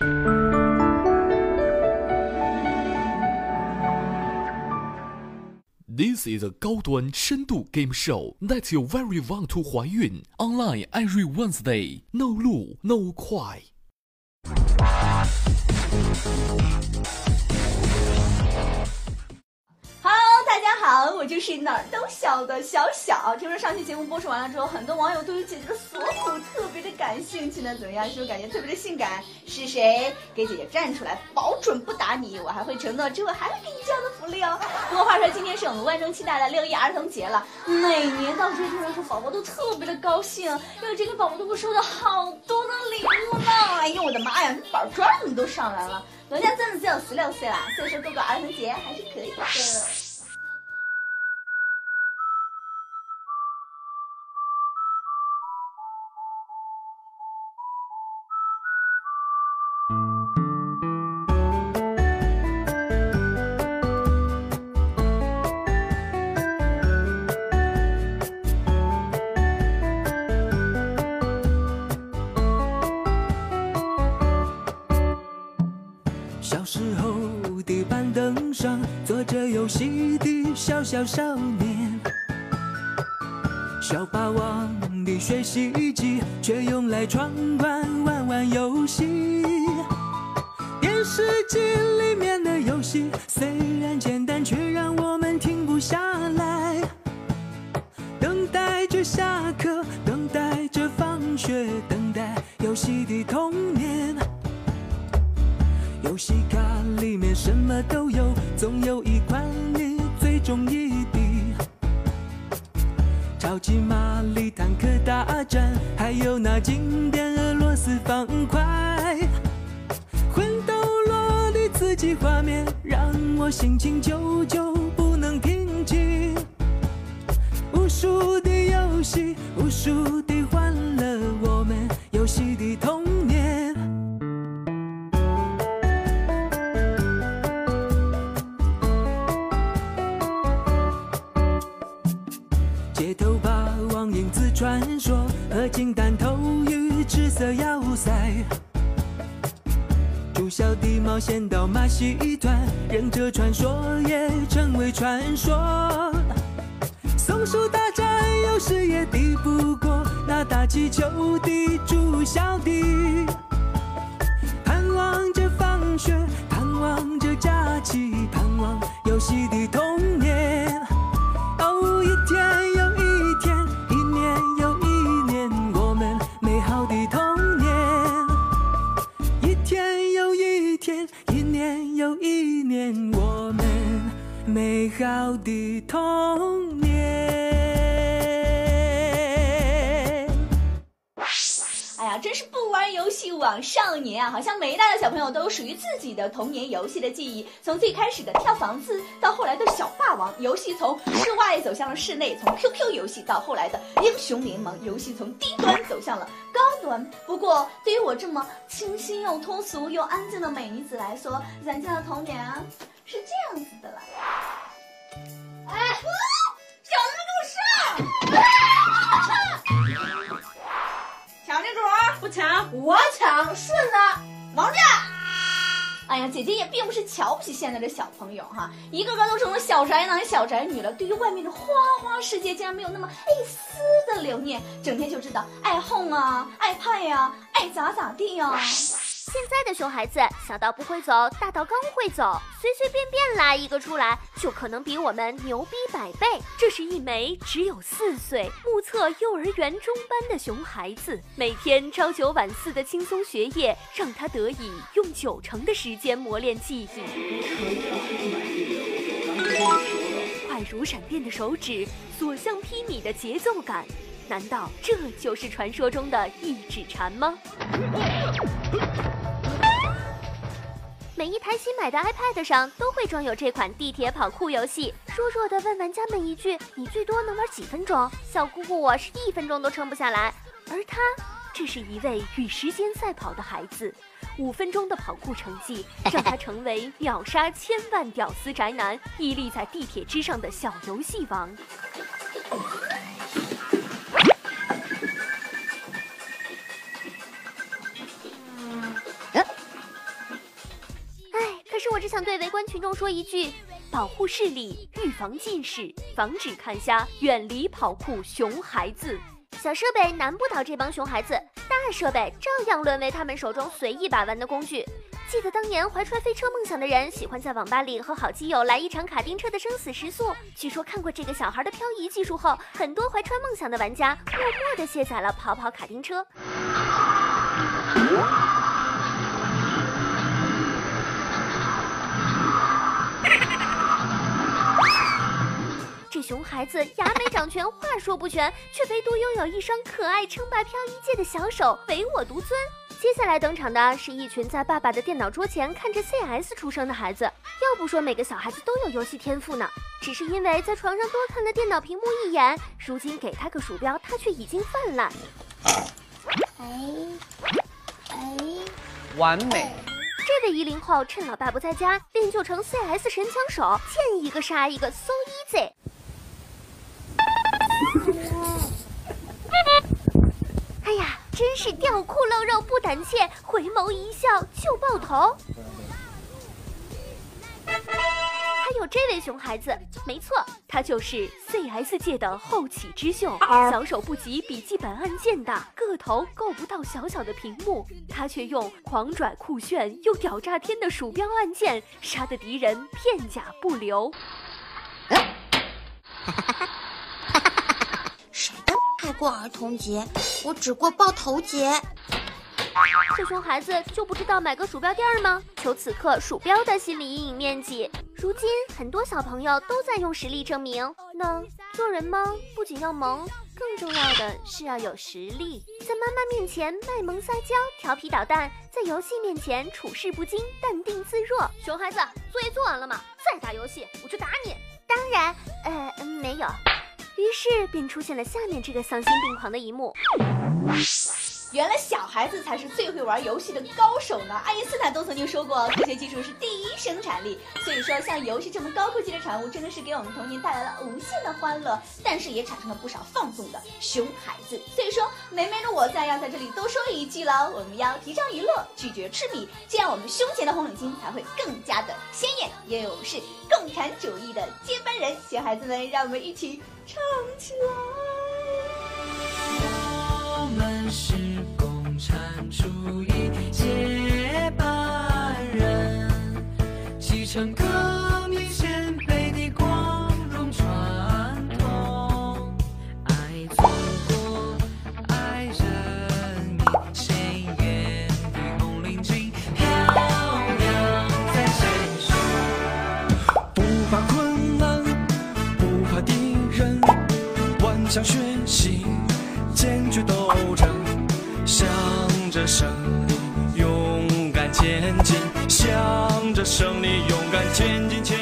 This is a Gaoduan game show that you very want to Huaiyun online every Wednesday. No 路 no 快。就是哪儿都小的小小。听说上期节目播出完了之后，很多网友对于姐姐的锁骨特别的感兴趣呢，怎么样？是不是感觉特别的性感？是谁给姐姐站出来，保准不打你？我还会承诺之后还会给你这样的福利哦。不过话说，今天是我们万众期待的六一儿童节了，每年到这天的时候，宝宝都特别的高兴，因为这个宝宝都会收到好多的礼物呢。哎呦我的妈呀，板砖都上来了。人家真的只有十六岁啦，所以说过个儿童节还是可以的。地板凳上坐着游戏的小小少年，小霸王的学习机却用来闯关玩玩游戏。电视机里面的游戏总有一款你最。中意的，超级玛丽坦克大战，还有那经典俄罗斯方块，魂斗罗的刺激画面，让我心情久久不能平静。无数的游戏，无数传说，合金弹头与赤色要塞，猪小弟冒险到马戏团，忍者传说也成为传说。松鼠大战有时也敌不过那打气球的猪小弟，盼望着放学，盼望着假期，盼望游戏的童年。年。哎呀，真是不玩游戏枉少年啊！好像每一代的小朋友都有属于自己的童年游戏的记忆。从最开始的跳房子，到后来的小霸王游戏，从室外走向了室内；从 QQ 游戏到后来的英雄联盟游戏，从低端走向了高端。不过，对于我这么清新又脱俗又安静的美女子来说，人家的童年。是这样子的了，哎，小子们给我上！抢这主不抢，我抢，顺子，王炸！哎呀，姐姐也并不是瞧不起现在的小朋友哈，一个个都成了小宅男、小宅女了，对于外面的花花世界竟然没有那么一丝的留念，整天就知道爱哄啊、爱派呀、爱咋咋地呀。现在的熊孩子，小到不会走，大到刚会走，随随便便拉一个出来，就可能比我们牛逼百倍。这是一枚只有四岁、目测幼儿园中班的熊孩子，每天朝九晚四的轻松学业，让他得以用九成的时间磨练记忆。快如闪电的手指，所向披靡的节奏感，难道这就是传说中的一指禅吗？每一台新买的 iPad 上都会装有这款地铁跑酷游戏。弱弱的问玩家们一句：“你最多能玩几分钟？”小姑姑我是一分钟都撑不下来。而他，这是一位与时间赛跑的孩子，五分钟的跑酷成绩让他成为秒杀千万屌丝宅男、屹立在地铁之上的小游戏王。想对围观群众说一句：保护视力，预防近视，防止看瞎，远离跑酷熊孩子。小设备难不倒这帮熊孩子，大设备照样沦为他们手中随意把玩的工具。记得当年怀揣飞车梦想的人，喜欢在网吧里和好基友来一场卡丁车的生死时速。据说看过这个小孩的漂移技术后，很多怀揣梦想的玩家默默地卸载了跑跑卡丁车。熊孩子牙没长全，话说不全，却唯独拥有一双可爱称霸漂移界的小手，唯我独尊。接下来登场的是一群在爸爸的电脑桌前看着 CS 出生的孩子。要不说每个小孩子都有游戏天赋呢，只是因为在床上多看了电脑屏幕一眼，如今给他个鼠标，他却已经泛滥。哎哎，完美。这位一零后趁老爸不在家，练就成 CS 神枪手，见一个杀一个，so easy。真是吊裤露肉不胆怯，回眸一笑就爆头。还有这位熊孩子，没错，他就是 CS 界的后起之秀，小手不及笔记本按键大，个头够不到小小的屏幕，他却用狂拽酷炫又屌炸天的鼠标按键，杀的敌人片甲不留。过儿童节？我只过抱头节。这熊孩子就不知道买个鼠标垫儿吗？求此刻鼠标的心理阴影面积。如今很多小朋友都在用实力证明，那做人吗？不仅要萌，更重要的是要有实力。在妈妈面前卖萌撒娇、调皮捣蛋，在游戏面前处事不惊、淡定自若。熊孩子，作业做完了吗？再打游戏我就打你。当然，呃，没有。于是便出现了下面这个丧心病狂的一幕。原来小孩子才是最会玩游戏的高手呢！爱因斯坦都曾经说过，科学技术是第一生产力。所以说，像游戏这么高科技的产物，真的是给我们童年带来了无限的欢乐，但是也产生了不少放纵的熊孩子。所以说，美美的我在要在这里多说一句了，我们要提倡娱乐，拒绝痴迷，这样我们胸前的红领巾才会更加的鲜艳。因为我们是共产主义的接班人，小孩子们，让我们一起唱起来。我们是共产主义接班人，继承革命想学习。坚决斗争，向着胜利勇敢前进，向着胜利勇敢前进前。